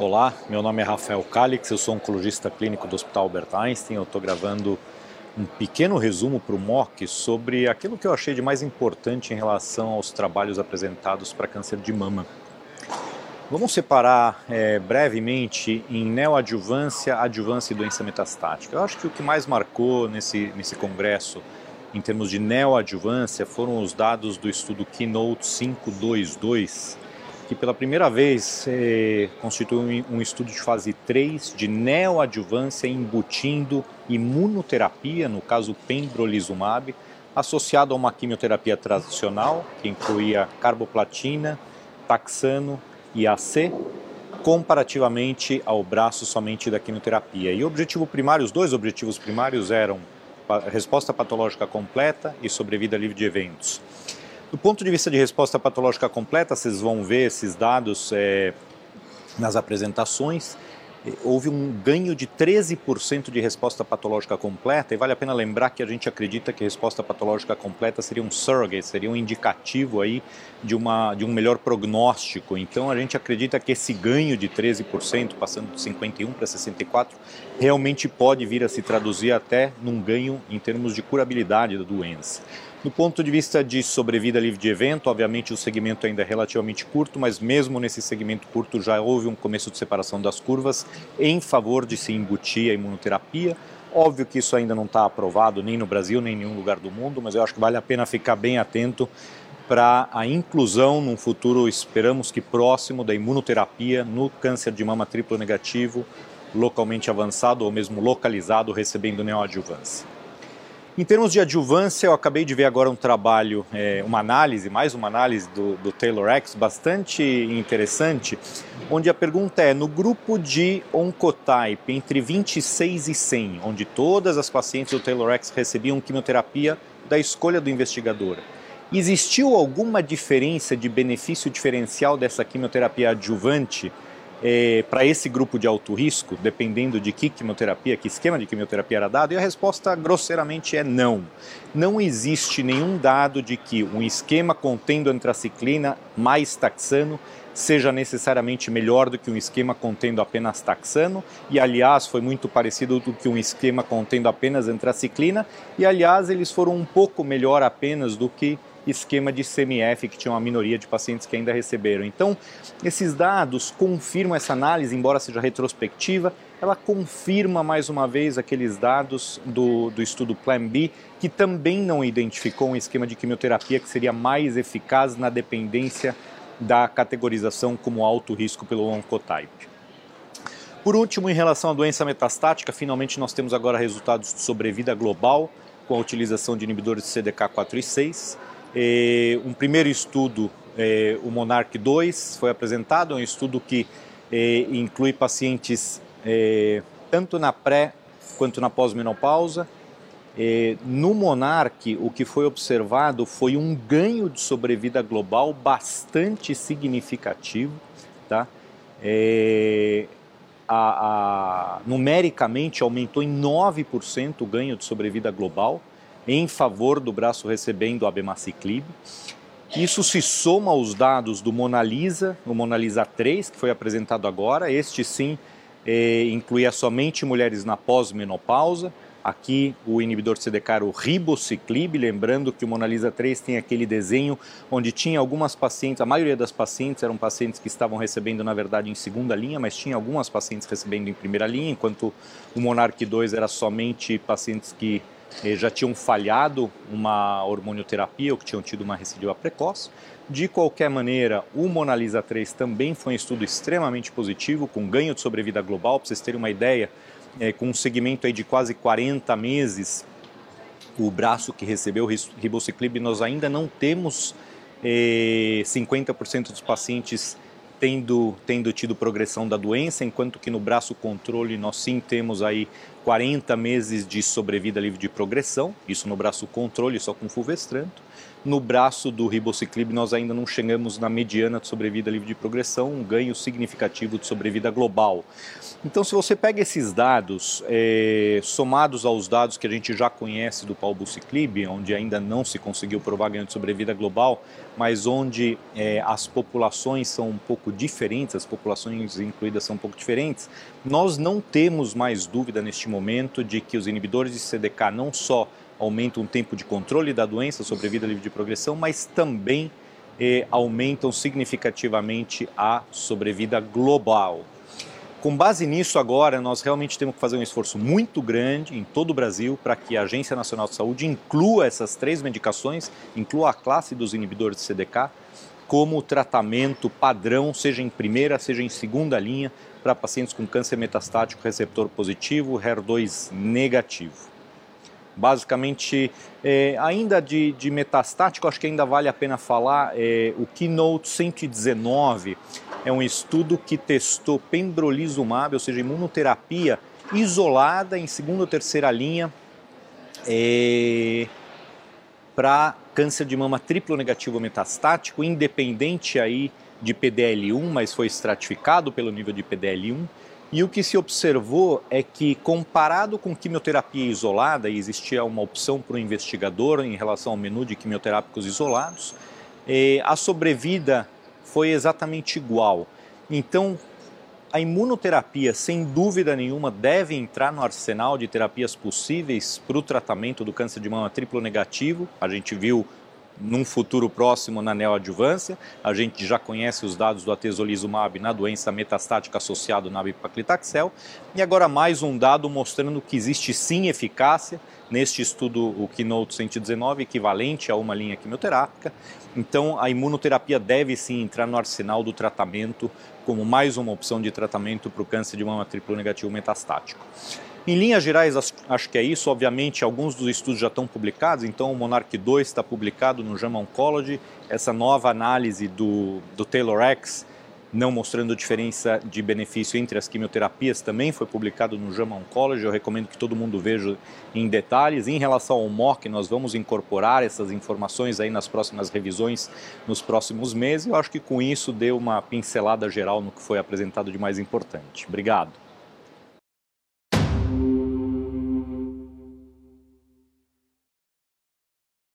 Olá, meu nome é Rafael Calix, eu sou oncologista clínico do Hospital Albert Einstein. Eu estou gravando um pequeno resumo para o MOC sobre aquilo que eu achei de mais importante em relação aos trabalhos apresentados para câncer de mama. Vamos separar é, brevemente em neoadjuvância, adjuvância e doença metastática. Eu acho que o que mais marcou nesse, nesse congresso em termos de neoadjuvância foram os dados do estudo Keynote 522, que pela primeira vez eh, constitui um, estudo de fase 3 de neoadjuvância embutindo imunoterapia, no caso pembrolizumab, associado a uma quimioterapia tradicional, que incluía carboplatina, taxano e AC, comparativamente ao braço somente da quimioterapia. E o objetivo primário, os dois objetivos primários eram resposta patológica completa e sobrevida livre de eventos. Do ponto de vista de resposta patológica completa, vocês vão ver esses dados é, nas apresentações. Houve um ganho de 13% de resposta patológica completa, e vale a pena lembrar que a gente acredita que resposta patológica completa seria um surrogate, seria um indicativo aí de, uma, de um melhor prognóstico. Então a gente acredita que esse ganho de 13%, passando de 51% para 64%, realmente pode vir a se traduzir até num ganho em termos de curabilidade da doença. Do ponto de vista de sobrevida livre de evento, obviamente o segmento ainda é relativamente curto, mas mesmo nesse segmento curto já houve um começo de separação das curvas em favor de se embutir a imunoterapia. Óbvio que isso ainda não está aprovado nem no Brasil, nem em nenhum lugar do mundo, mas eu acho que vale a pena ficar bem atento para a inclusão num futuro, esperamos que próximo, da imunoterapia no câncer de mama triplo negativo, localmente avançado ou mesmo localizado, recebendo neoadjuvância. Em termos de adjuvância, eu acabei de ver agora um trabalho, é, uma análise, mais uma análise do, do Taylor X, bastante interessante, onde a pergunta é: no grupo de Oncotype entre 26 e 100, onde todas as pacientes do Taylor X recebiam quimioterapia da escolha do investigador, existiu alguma diferença de benefício diferencial dessa quimioterapia adjuvante? É, para esse grupo de alto risco, dependendo de que quimioterapia, que esquema de quimioterapia era dado? E a resposta grosseiramente é não. Não existe nenhum dado de que um esquema contendo antraciclina mais taxano seja necessariamente melhor do que um esquema contendo apenas taxano, e aliás foi muito parecido do que um esquema contendo apenas antraciclina, e aliás eles foram um pouco melhor apenas do que esquema de CMF, que tinha uma minoria de pacientes que ainda receberam. Então, esses dados confirmam essa análise, embora seja retrospectiva, ela confirma mais uma vez aqueles dados do, do estudo Plan B, que também não identificou um esquema de quimioterapia que seria mais eficaz na dependência da categorização como alto risco pelo oncotype. Por último, em relação à doença metastática, finalmente nós temos agora resultados de sobrevida global com a utilização de inibidores de CDK4 e 6. É, um primeiro estudo, é, o Monarch 2, foi apresentado, é um estudo que é, inclui pacientes tanto na pré quanto na pós-menopausa. no Monarch, o que foi observado foi um ganho de sobrevida global bastante significativo. Tá? A, a, numericamente aumentou em 9% o ganho de sobrevida global em favor do braço recebendo abemaciclib. Isso se soma aos dados do Mona Lisa, o Mona Lisa 3, que foi apresentado agora. Este sim é, incluía somente mulheres na pós-menopausa. Aqui o inibidor CDK era o ribociclib, lembrando que o Mona Lisa 3 tem aquele desenho onde tinha algumas pacientes, a maioria das pacientes eram pacientes que estavam recebendo na verdade em segunda linha, mas tinha algumas pacientes recebendo em primeira linha, enquanto o Monarch 2 era somente pacientes que eh, já tinham falhado uma hormonioterapia ou que tinham tido uma recidiva precoce. De qualquer maneira, o Mona Lisa 3 também foi um estudo extremamente positivo, com ganho de sobrevida global. Para vocês terem uma ideia, é, com um segmento aí de quase 40 meses, o braço que recebeu ribociclib, nós ainda não temos é, 50% dos pacientes tendo, tendo tido progressão da doença, enquanto que no braço controle nós sim temos aí 40 meses de sobrevida livre de progressão, isso no braço controle, só com fulvestranto. No braço do ribociclib, nós ainda não chegamos na mediana de sobrevida livre de progressão, um ganho significativo de sobrevida global. Então, se você pega esses dados, é, somados aos dados que a gente já conhece do palbociclib, onde ainda não se conseguiu provar ganho de sobrevida global, mas onde é, as populações são um pouco diferentes, as populações incluídas são um pouco diferentes, nós não temos mais dúvida neste momento de que os inibidores de CDK não só aumentam o tempo de controle da doença, sobrevida livre de progressão, mas também eh, aumentam significativamente a sobrevida global. Com base nisso, agora, nós realmente temos que fazer um esforço muito grande em todo o Brasil para que a Agência Nacional de Saúde inclua essas três medicações, inclua a classe dos inibidores de CDK, como tratamento padrão, seja em primeira, seja em segunda linha, para pacientes com câncer metastático receptor positivo, HER2 negativo. Basicamente, é, ainda de, de, metastático, acho que ainda vale a pena falar, é, o Keynote 119 é um estudo que testou pembrolizumab, ou seja, imunoterapia isolada em segunda ou terceira linha é, para câncer de mama triplo negativo metastático, independente aí de PDL1, mas foi estratificado pelo nível de PDL1 e o que se observou é que, comparado com quimioterapia isolada, e existia uma opção para o investigador em relação ao menu de quimioterápicos isolados, eh, a sobrevida foi exatamente igual. Então, a imunoterapia, sem dúvida nenhuma, deve entrar no arsenal de terapias possíveis para o tratamento do câncer de mama triplo negativo. A gente viu num futuro próximo na neoadjuvância. A gente já conhece os dados do atezolizumab na doença metastática associada ao nab-paclitaxel. E agora mais um dado mostrando que existe sim eficácia neste estudo, o Keynote 119, equivalente a uma linha quimioterápica. Então, a imunoterapia deve sim entrar no arsenal do tratamento como mais uma opção de tratamento para o câncer de mama triplo negativo metastático. Em linhas gerais, acho que é isso. Obviamente, alguns dos estudos já estão publicados, então o Monarch 2 está publicado no JAMA Oncology. Essa nova análise do, do Taylor X, não mostrando diferença de benefício entre as quimioterapias, também foi publicado no JAMA Oncology. Eu recomendo que todo mundo veja em detalhes. Em relação ao MOC, nós vamos incorporar essas informações aí nas próximas revisões, nos próximos meses. Eu acho que com isso deu uma pincelada geral no que foi apresentado de mais importante. Obrigado.